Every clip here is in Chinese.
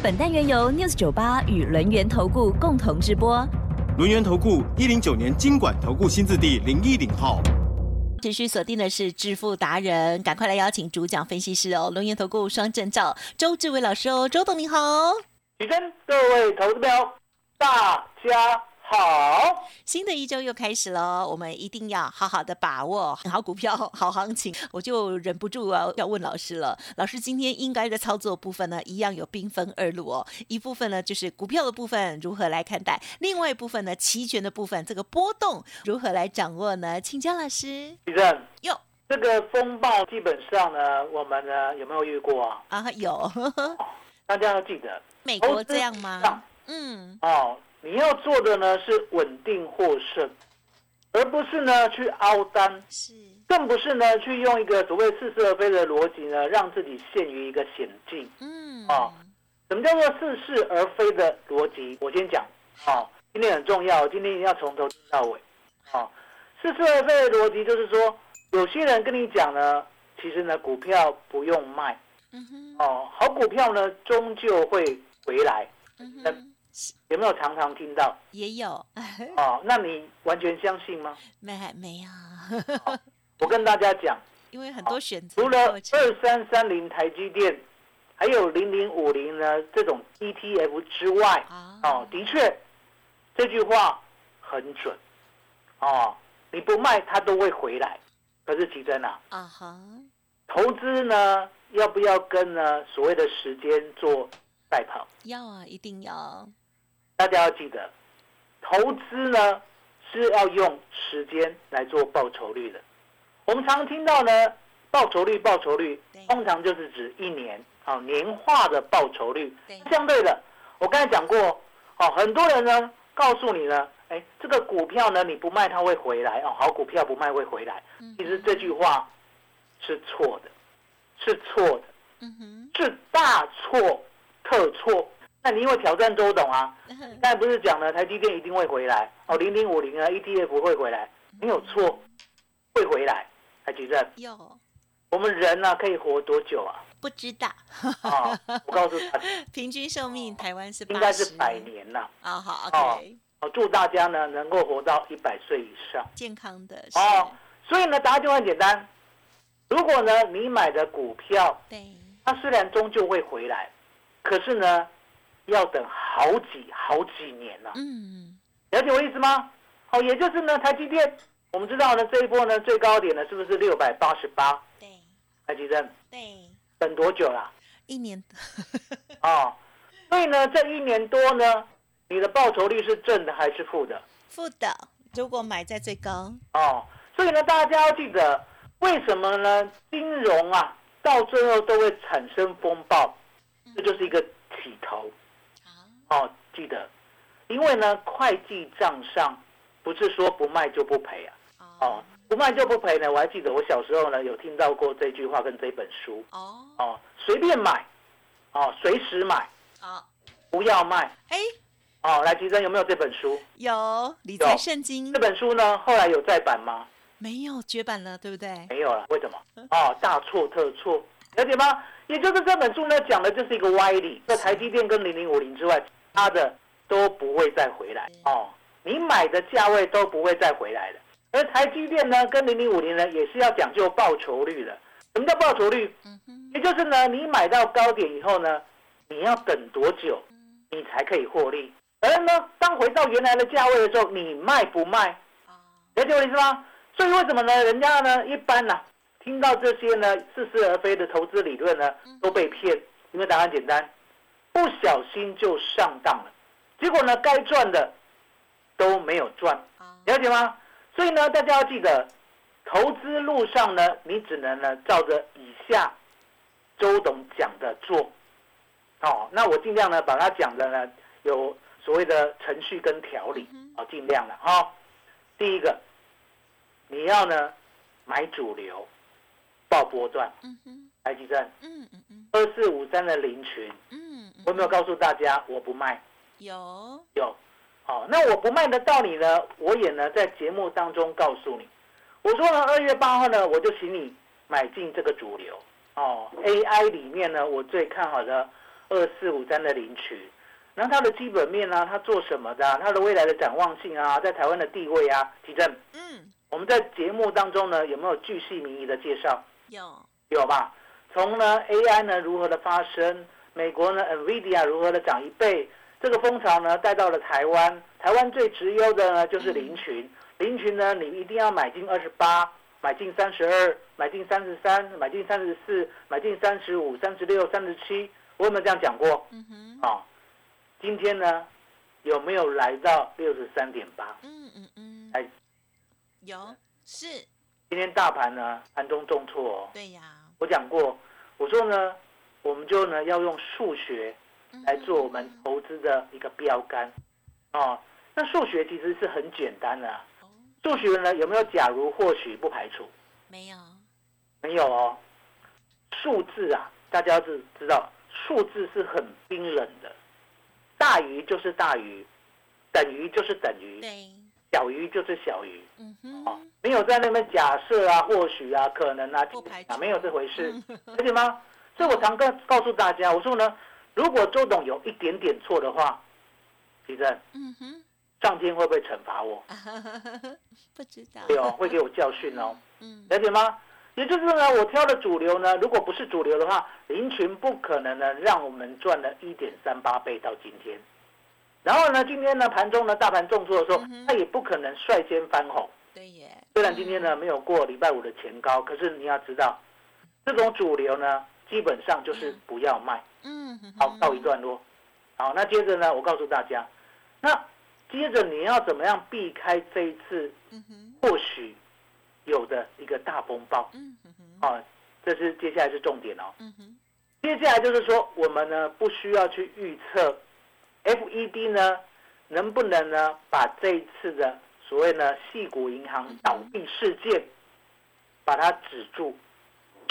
本单元由 News 九八与轮源投顾共同直播。轮源投顾一零九年经管投顾新字第零一零号。持续锁定的是致富达人，赶快来邀请主讲分析师哦，轮源投顾双证照周志伟老师哦，周董你好。起身，各位投资标，大家。好，新的一周又开始了，我们一定要好好的把握好股票、好行情。我就忍不住啊，要问老师了。老师今天应该的操作部分呢，一样有兵分二路哦。一部分呢就是股票的部分如何来看待，另外一部分呢期权的部分，这个波动如何来掌握呢？请教老师。李正，哟这个风暴基本上呢，我们呢有没有遇过啊？啊，有。大家要记得，美国这样吗？嗯。哦。你要做的呢是稳定获胜，而不是呢去凹单，是，更不是呢去用一个所谓似是而非的逻辑呢，让自己陷于一个险境。嗯，啊，什么叫做似是而非的逻辑？我先讲，啊，今天很重要，今天一定要从头听到尾。啊，似是而非的逻辑就是说，有些人跟你讲呢，其实呢股票不用卖，嗯哼，哦，好股票呢终究会回来。嗯哼。有没有常常听到？也有哦，那你完全相信吗？没没有。我跟大家讲，因为很多选择，除了二三三零台积电，还有零零五零呢这种 ETF 之外，哦，的确这句话很准哦，你不卖它都会回来。可是奇珍啊，啊哈，投资呢要不要跟呢所谓的时间做赛跑？要啊，一定要。大家要记得，投资呢是要用时间来做报酬率的。我们常听到呢，报酬率，报酬率，通常就是指一年啊年化的报酬率。相对的，我刚才讲过，哦，很多人呢告诉你呢，哎，这个股票呢你不卖它会回来哦，好股票不卖会回来。其实这句话是错的，是错的，是大错特错。那你因为挑战周董啊，刚才不是讲了台积电一定会回来哦，零零五零啊，ETF 会回来，没有错，会回来。台积电有，我们人呢可以活多久啊？不知道。啊，我告诉他，平均寿命台湾是应该是百年呐。啊好，OK。哦，祝大家呢能够活到一百岁以上，健康的。哦，所以呢答案就很简单，如果呢你买的股票，对，它虽然终究会回来，可是呢。要等好几好几年了，嗯，了解我意思吗？好，也就是呢，台积电，我们知道呢，这一波呢最高点呢是不是六百八十八？对，台积电，对，等多久了？一年。哦，所以呢，这一年多呢，你的报酬率是正的还是负的？负的。如果买在最高。哦，所以呢，大家要记得，为什么呢？金融啊，到最后都会产生风暴，这就是一个起头。哦，记得，因为呢，会计账上不是说不卖就不赔啊。哦，不卖就不赔呢。我还记得我小时候呢，有听到过这句话跟这本书。哦，哦，随便买，哦，随时买，啊，不要卖。哎，哦，来，吉珍有没有这本书？有，理财圣经。这本书呢，后来有再版吗？没有，绝版了，对不对？没有了，为什么？哦，大错特错，了解吗？也就是这本书呢，讲的就是一个歪理。在台积电跟零零五零之外。它的都不会再回来哦，你买的价位都不会再回来了。而台积电呢，跟零零五零呢，也是要讲究报酬率的。什么叫报酬率？也就是呢，你买到高点以后呢，你要等多久，你才可以获利？而呢，当回到原来的价位的时候，你卖不卖？了解我意思吗？所以为什么呢？人家呢，一般呢，听到这些呢似是而非的投资理论呢，都被骗。因为答案简单。不小心就上当了，结果呢，该赚的都没有赚，了解吗？所以呢，大家要记得，投资路上呢，你只能呢照着以下周董讲的做。哦，那我尽量呢把他讲的呢有所谓的程序跟条理，哦，尽量了哈。第一个，你要呢买主流，报波段，嗯哼，台积电嗯嗯嗯二四五三的林群，嗯，我有没有告诉大家我不卖？有，有，好，那我不卖的道理呢，我也呢在节目当中告诉你，我说呢二月八号呢，我就请你买进这个主流。哦，AI 里面呢，我最看好的二四五三的领取，然后它的基本面呢、它做什么的啊、它的未来的展望性啊，在台湾的地位啊，提正，嗯，我们在节目当中呢有没有巨细靡遗的介绍？有，有吧？从呢 AI 呢如何的发生，美国呢 NVIDIA 如何的涨一倍，这个风潮呢带到了台湾，台湾最直优的呢就是林群，林群呢你一定要买进二十八，买进三十二，买进三十三，买进三十四，买进三十五、三十六、三十七，我有没有这样讲过？嗯哼，啊、今天呢有没有来到六十三点八？嗯嗯嗯，哎，有，是，今天大盘呢盘中重挫哦。对呀，我讲过，我说呢，我们就呢要用数学来做我们投资的一个标杆，哦，那数学其实是很简单的数学呢有没有假如、或许、不排除？没有，没有哦。数字啊，大家是知道，数字是很冰冷的，大于就是大于，等于就是等于，对，小于就是小于。嗯哦，，没有在那边假设啊、或许啊、可能啊不排、啊，没有这回事，而且吗？所以我常告告诉大家，我说呢，如果周董有一点点错的话，其正嗯哼，上天会不会惩罚我？不知道，对哦，会给我教训哦，嗯，了解吗？也就是呢，我挑的主流呢，如果不是主流的话，林群不可能呢让我们赚了一点三八倍到今天。然后呢，今天呢盘中呢大盘重挫的时候它也不可能率先翻红。对耶，虽然今天呢没有过礼拜五的前高，可是你要知道，这种主流呢基本上就是不要卖，嗯，好告一段落。好，那接着呢，我告诉大家，那接着你要怎么样避开这一次或许有的一个大风暴。嗯哼哼，啊？这是接下来是重点哦。嗯哼，接下来就是说，我们呢不需要去预测 FED 呢能不能呢把这一次的所谓呢系股银行倒闭事件把它止住。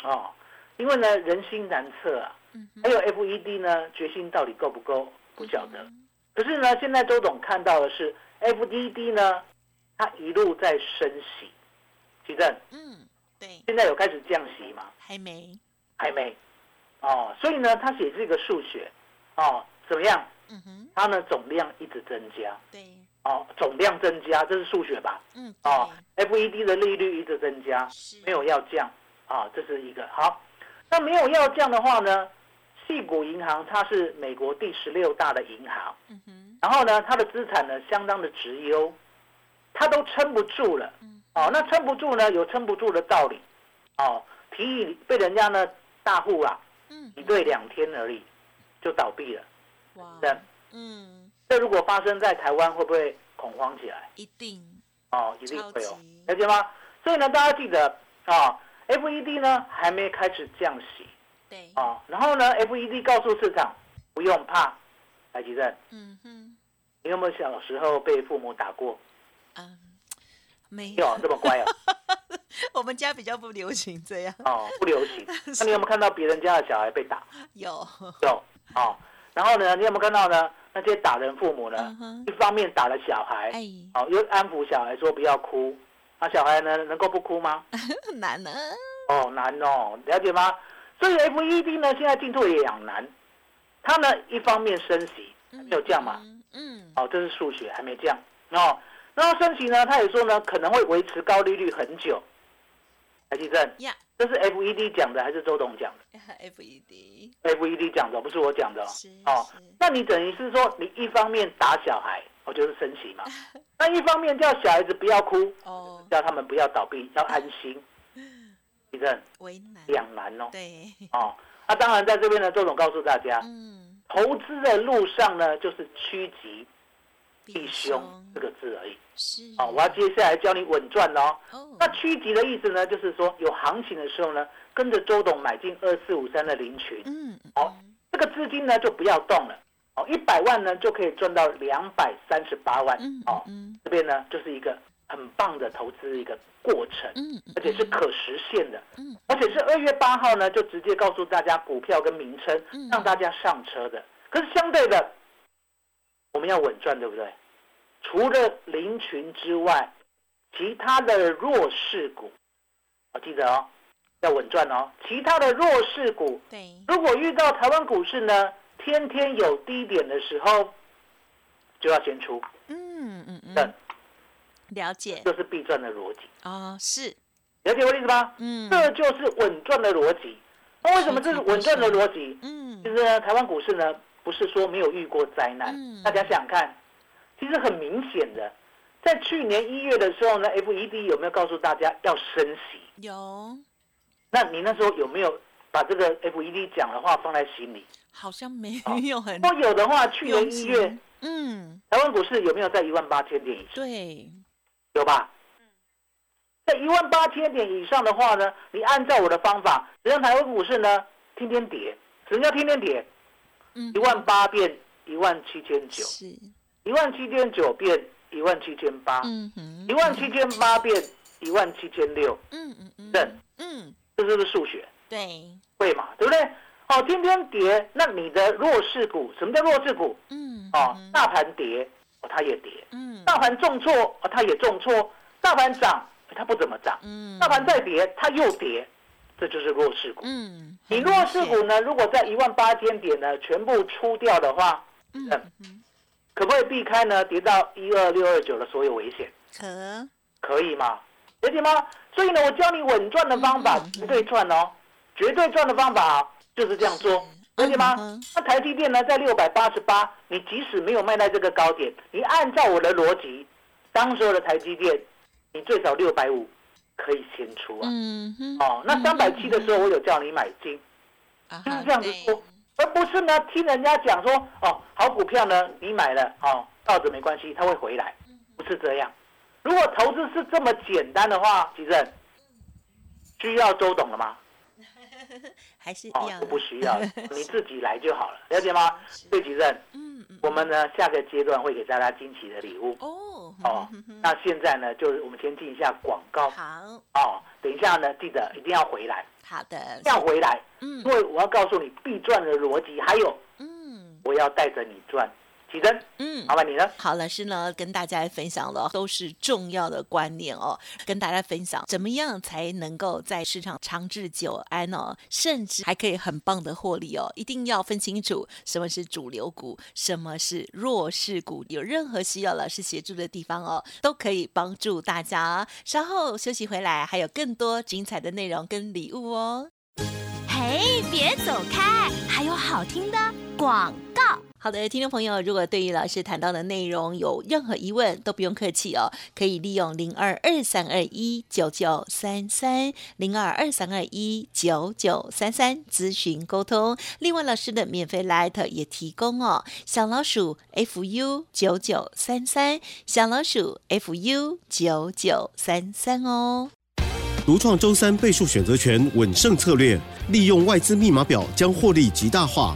哦，因为呢人心难测啊，嗯，还有 FED 呢决心到底够不够不晓得。嗯可是呢，现在周董看到的是 FED 呢，它一路在升息，奇正。嗯，对，现在有开始降息吗？还没，还没，哦，所以呢，它也是一个数学，哦，怎么样？嗯哼，它呢总量一直增加，对，哦，总量增加，这是数学吧？嗯，哦，FED 的利率一直增加，是，没有要降，啊、这是一个。好。那没有要降的话呢，细谷银行它是美国第十六大的银行，嗯，然后呢，它的资产呢相当的直优，它都撑不住了，嗯，哦，那撑不住呢有撑不住的道理，哦，提议被人家呢大户啊嗯，挤兑两天而已就倒闭了。哇对，嗯，这如果发生在台湾，会不会恐慌起来？一定，哦，一定会有超级，了解吗？所以呢，大家记得啊、e d 呢还没开始降息对，啊、然后呢，FED 告诉市场不用怕，来吉正，嗯哼，你有没有小时候被父母打过？嗯，没有这么乖哦，我们家比较不流行这样，哦，不流行。那你有没有看到别人家的小孩被打？有，有，哦，然后呢，你有没有看到呢？那些打人父母呢一方面打了小孩，哎，哦，又安抚小孩说不要哭，那小孩呢能够不哭吗？很 难呢，哦，难哦，了解吗？所以 FED 呢，现在进退两难。它呢，一方面升息，还没有降嘛，嗯，嗯，哦，这是数学还没降哦。然后升息呢，他也说呢，可能会维持高利率很久。台积证，呀这是 FED 讲的还是周董讲的 FED？FED 讲的，不是我讲的哦。那你等于是说，你一方面打小孩，哦，就是升息嘛；那一方面叫小孩子不要哭，哦，叫他们不要倒闭，要安心。地震为难，两难哦。对，哦，那、当然在这边呢，周总告诉大家，嗯，投资的路上呢，就是趋吉避凶这个字而已。是，哦，我要接下来教你稳赚哦。哦，那趋吉的意思呢，就是说有行情的时候呢，跟着周董买进二四五三的零群，嗯，哦这个资金呢就不要动了。哦，一百万呢就可以赚到两百三十八万嗯哦。嗯这边呢就是一个很棒的投资一个过程，嗯嗯，而且是可实现的，嗯而且是二月八号呢就直接告诉大家股票跟名称嗯，让大家上车的。可是相对的，我们要稳赚，对不对？除了林群之外，其他的弱势股，我记得哦，要稳赚哦。其他的弱势股，对，如果遇到台湾股市呢，天天有低点的时候，就要先出，嗯嗯这嗯，了解就是必赚的逻辑。哦，是，了解我的意思吗？嗯这就是稳赚的逻辑。那为什么这是稳赚的逻辑？嗯其实呢，台湾股市呢，不是说没有遇过灾难。嗯大家想想看，其实很明显的，在去年一月的时候呢，FED 有没有告诉大家要升息？有，那你那时候有没有把这个 FED 讲的话放在心里？好像没哦有很如果有的话，去年一月，嗯，台湾股市有没有在一万八千点以上？对，有吧？在一万八千点以上的话呢，你按照我的方法，只让台湾股市呢天天跌，什么叫天天跌？嗯一万八变一万七千九，是，一万七千九变一万七千八，一万七千八变一万七千六，嗯嗯嗯，正，嗯，这是不是数学？对，会嘛？对不对？哦，天天跌，那你的弱势股，什么叫弱势股？嗯，哦嗯，大盘跌，哦，它也跌；嗯，大盘重挫，哦，它也重挫；大盘涨，它不怎么涨；嗯，大盘再跌，它又跌，这就是弱势股。嗯，你弱势，股呢，如果在一万八千点呢全部出掉的话，嗯可不可以避开呢跌到一二六二九的所有危险？可，可以吗？了解吗？所以呢，我教你稳赚的方法，嗯嗯嗯绝对赚哦，绝对赚的方法就是这样做，了解吗？那台积电呢，在六百八十八，你即使没有卖在这个高点，你按照我的逻辑，当时候的台积电，你最少六百五可以先出啊。嗯哼，哦，那三百七的时候，我有叫你买进，啊就是这样子对说，而不是呢听人家讲说，哦，好股票呢，你买了，哦，抱着没关系，它会回来，不是这样。如果投资是这么简单的话，其实需要周董了吗？还是哦，要都不需要，你自己来就好了，了解吗？对，吉正，嗯嗯，我们呢下个阶段会给大家惊喜的礼物哦，哦。那现在呢，就是我们先进一下广告好哦，等一下呢，记得一定要回来，好的，要回来，嗯因为我要告诉你必赚的逻辑，还有嗯我要带着你赚。吉正，嗯麻。烦你了。好，老师呢跟大家分享了都是重要的观念哦，跟大家分享怎么样才能够在市场长治久安哦，甚至还可以很棒的获利哦。一定要分清楚什么是主流股，什么是弱势股。有任何需要老师协助的地方哦，都可以帮助大家。稍后休息回来，还有更多精彩的内容跟礼物哦。嘿，别走开，还有好听的广告。好的，听众朋友，如果对于老师谈到的内容有任何疑问，都不用客气哦，可以利用零二二三二一九九三三零二二三二一九九三三咨询沟通。另外，老师的免费 Light 也提供哦，小老鼠 fu 九九三三，小老鼠 fu 九九三三哦。独创周三倍数选择权稳胜策略，利用外资密码表将获利极大化。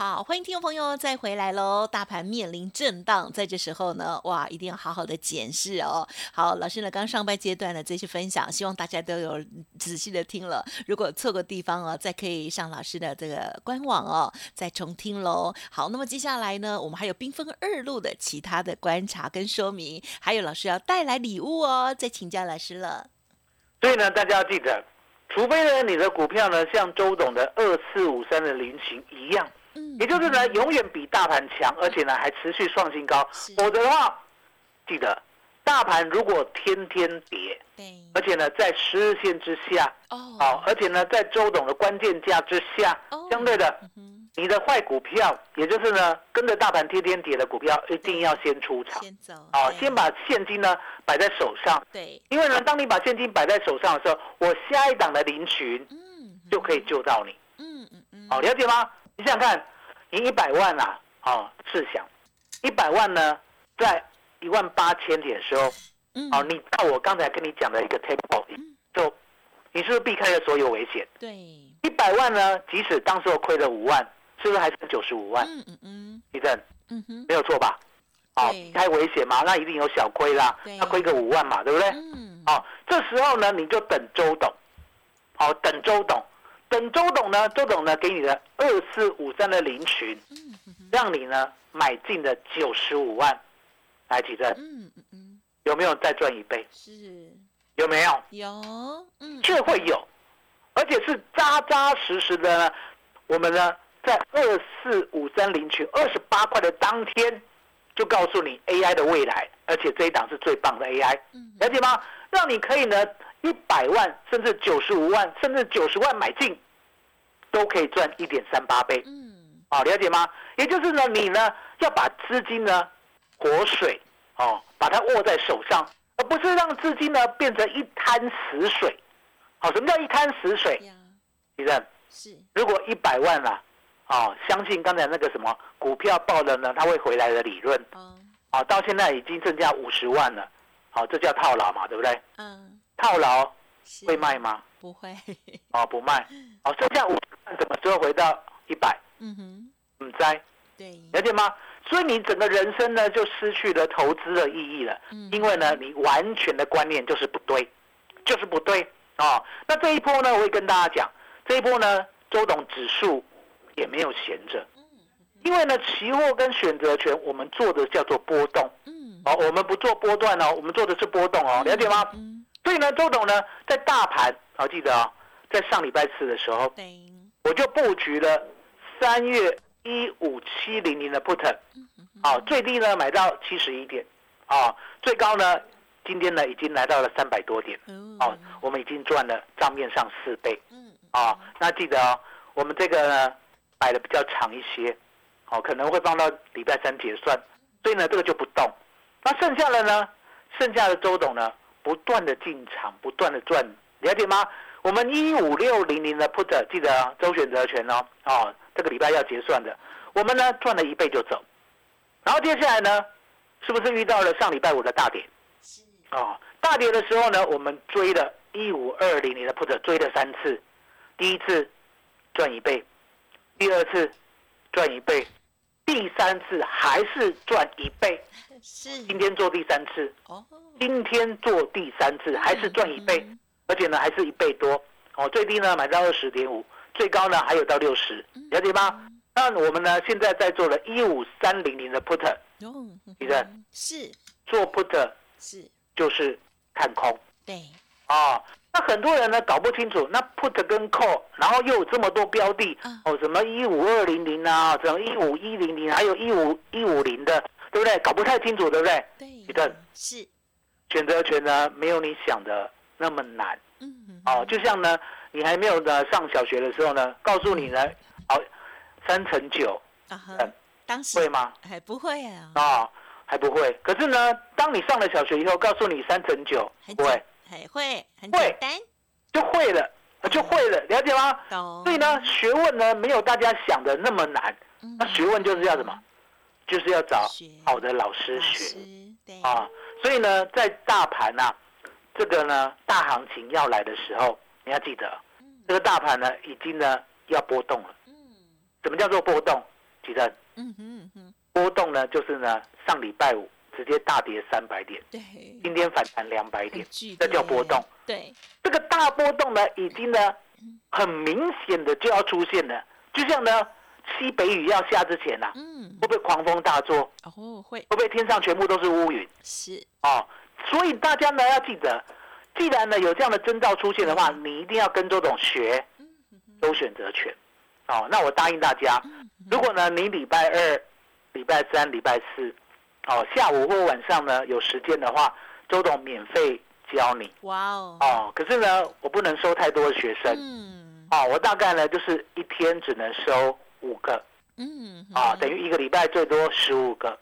好，欢迎听众朋友再回来喽！大盘面临震荡，在这时候呢，哇，一定要好好的检视哦。好，老师呢刚上半阶段的这些分享，希望大家都有仔细的听了。如果错过地方哦，再可以上老师的这个官网哦，再重听喽。好，那么接下来呢，我们还有缤纷二路的其他的观察跟说明，还有老师要带来礼物哦，再请教老师了。所以呢，大家要记得，除非呢你的股票呢像周董的二四五三的菱形一样，嗯也就是呢永远比大盘强，而且呢还持续创新高，否则的话，记得大盘如果天天跌，对。而且呢在十日线之下，哦。好，而且呢在周董的关键价之下哦，相对的嗯你的坏股票，也就是呢跟着大盘天天跌的股票，一定要先出场。先走啊，先把现金呢摆在手上，对，因为呢，当你把现金摆在手上的时候，我下一档的林群嗯。就可以救到你。嗯嗯嗯，好，了解吗？你想想看，你一百万啊，哦，试想，一百万呢，在一万八千点的时候，嗯。哦，你到我刚才跟你讲的一个 tempo，就你是不是避开了所有危险？对，一百万呢，即使当时我亏了五万，是不是还剩九十五万？嗯嗯嗯。地震嗯哼，没有错吧？哦，对。避开危险嘛，那一定有小亏啦对，那亏个五万嘛，对不对？嗯，哦、这时候呢，你就等周董，哦、等周董，等周董呢，周董呢给你的二四五三的零群，让你呢买进的九十五万，来几阵嗯嗯嗯，有没有再赚一倍？是有没有？有，嗯，确会有，而且是扎扎实实的呢。我们呢在二四五三零群二十八块的当天，就告诉你 AI 的未来，而且这一档是最棒的 AI。嗯了解吗？让你可以呢一百万甚至九十五万甚至九十万买进，都可以赚一点三八倍。嗯好、了解吗？也就是呢，你呢要把资金呢活水哦，把它握在手上，而不是让资金呢变成一滩死水。好、什么叫一滩死水？呀，李正，是，如果一百万啦、哦，相信刚才那个什么股票爆了呢，它会回来的理论，哦，哦，到现在已经增加五十万了，好、这叫套牢嘛，对不对？嗯，套牢是。会卖吗？不会，哦，不卖。哦，剩下五十万怎么时候回到一百？嗯哼，嗯，在对，了解吗？所以你整个人生呢，就失去了投资的意义了，嗯。因为呢，你完全的观念就是不对，就是不对。哦。那这一波呢，我会跟大家讲，这一波呢，周董指数也没有闲着，因为呢，期货跟选择权我们做的叫做波动。嗯，哦，我们不做波段哦，我们做的是波动哦，了解吗？嗯，所以呢，周董呢，在大盘，好、记得哦，在上礼拜四的时候，我就布局了三月一五七零零的 put，好、最低呢买到七十一点，啊、最高呢今天呢已经来到了三百多点，哦。哦，，我们已经赚了账面上四倍，嗯，啊、那记得哦，我们这个呢摆的比较长一些，哦，可能会放到礼拜三结算，所以呢这个就不动，那剩下的呢，剩下的周董呢不断的进场，不断的赚，了解吗？我们一五六零零的 put 记得哦周选择权哦，哦，这个礼拜要结算的，我们呢赚了一倍就走，然后接下来呢，是不是遇到了上礼拜五的大跌？是，哦，大跌的时候呢，我们追了一五二零零的 put 追了三次，第一次赚一倍，第二次赚一倍，第三次还是赚一倍。是，今天做第三次，哦，今天做第三次还是赚一倍，嗯。而且呢还是一倍多。哦，最低呢买到二十点五，最高呢还有到六十，了解吗？那我们呢现在在做了一五三零零的 put，哦，你看嗯是。做 put 是，就是看空。对，哦，那很多人呢搞不清楚，那 put 跟 call，然后又有这么多标的嗯，哦，什么一五二零零啊，什么一五一零零，还有一五一五零的，对不对？搞不太清楚，对不对？对，一段是，选择权呢，没有你想的那么难嗯，哦。就像呢，你还没有呢上小学的时候呢，告诉你呢，哦，三乘九啊当时会吗？还不会啊，啊、还不会。可是呢，当你上了小学以后，告诉你三乘九，不会，还会很会简单，就会了，就会了，了解吗？懂，所以呢，学问呢没有大家想的那么难。嗯，那学问就是要什么？就是要找好的老师老学师，啊。所以呢，在大盘呐、这个呢大行情要来的时候，你要记得，这个大盘呢已经呢要波动了。嗯。什么叫做波动？记得？嗯波动呢，就是呢上礼拜五直接大跌三百点，对，今天反弹两百点这叫波动。对，这个大波动呢，已经呢很明显的就要出现了，就像呢西北雨要下之前呐、嗯，会不会狂风大作？哦会会不会天上全部都是乌云？是，哦，所以大家呢要记得，既然呢有这样的征兆出现的话，你一定要跟周董学周选择权。哦，那我答应大家，如果呢你礼拜二、礼拜三、礼拜四，哦下午或晚上呢有时间的话，周董免费教你。哇哦，哦，可是呢我不能收太多的学生。嗯，哦，我大概呢就是一天只能收五个嗯，啊，等于一个礼拜最多十五个。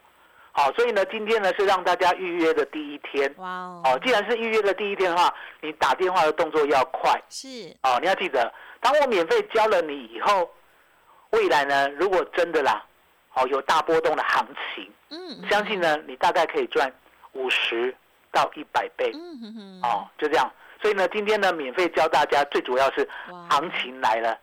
好，所以呢，今天呢是让大家预约的第一天。哇哦，哦，既然是预约的第一天的话，你打电话的动作要快。是，哦，你要记得，当我免费教了你以后，未来呢，如果真的啦，哦，有大波动的行情，嗯，相信呢，你大概可以赚五十到一百倍。嗯哼哼，哦，就这样。所以呢，今天呢，免费教大家，最主要是行情来了，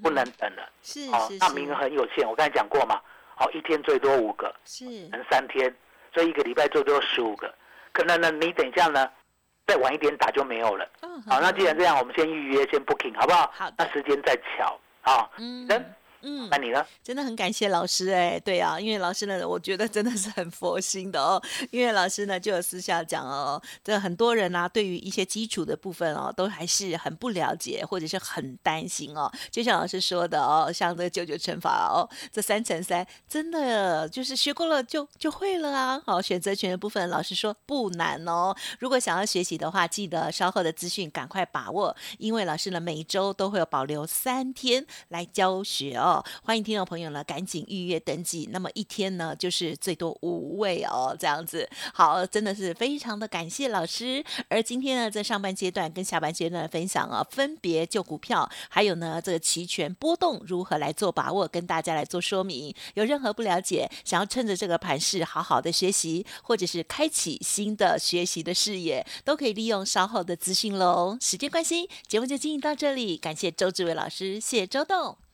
不能等了。是哦那名额很有限，我刚才讲过嘛。哦，一天最多五个，是，能三天，所以一个礼拜最多十五个。可能呢，你等一下呢，再晚一点打就没有了。嗯好，那既然这样，我们先预约，先 booking 好不好？那时间再瞧啊。嗯人，嗯那，你呢？真的很感谢老师哎，对啊，因为老师呢，我觉得真的是很佛心的哦。因为老师呢就有私下讲哦，这很多人啊，对于一些基础的部分哦，都还是很不了解，或者是很担心哦。就像老师说的哦，像这九九乘法哦，这三乘三真的就是学过了就就会了啊。好，选择权的部分，老师说不难哦。如果想要学习的话，记得稍后的资讯赶快把握，因为老师呢每周都会有保留三天来教学哦。欢迎听众朋友呢赶紧预约登记，那么一天呢就是最多五位哦，这样子。好，真的是非常的感谢老师。而今天呢，在上半阶段跟下半阶段的分享啊，分别就股票，还有呢这个期权波动如何来做把握，跟大家来做说明。有任何不了解，想要趁着这个盘势好好的学习，或者是开启新的学习的视野，都可以利用稍后的资讯喽。时间关系，节目就进行到这里，感谢周志伟老师，谢谢周董。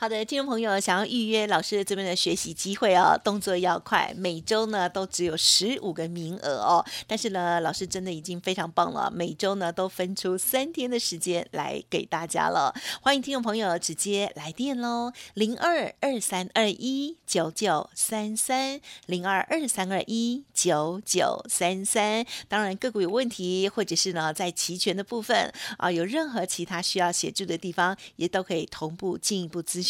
好的，听众朋友，想要预约老师这边的学习机会哦，动作要快，每周呢都只有十五个名额哦。但是呢，老师真的已经非常棒了，每周呢都分出三天的时间来给大家了。欢迎听众朋友直接来电喽，零二二三二一九九三三零二二三二一九九三三。当然，个股有问题，或者是呢在期权的部分啊，有任何其他需要协助的地方，也都可以同步进一步咨询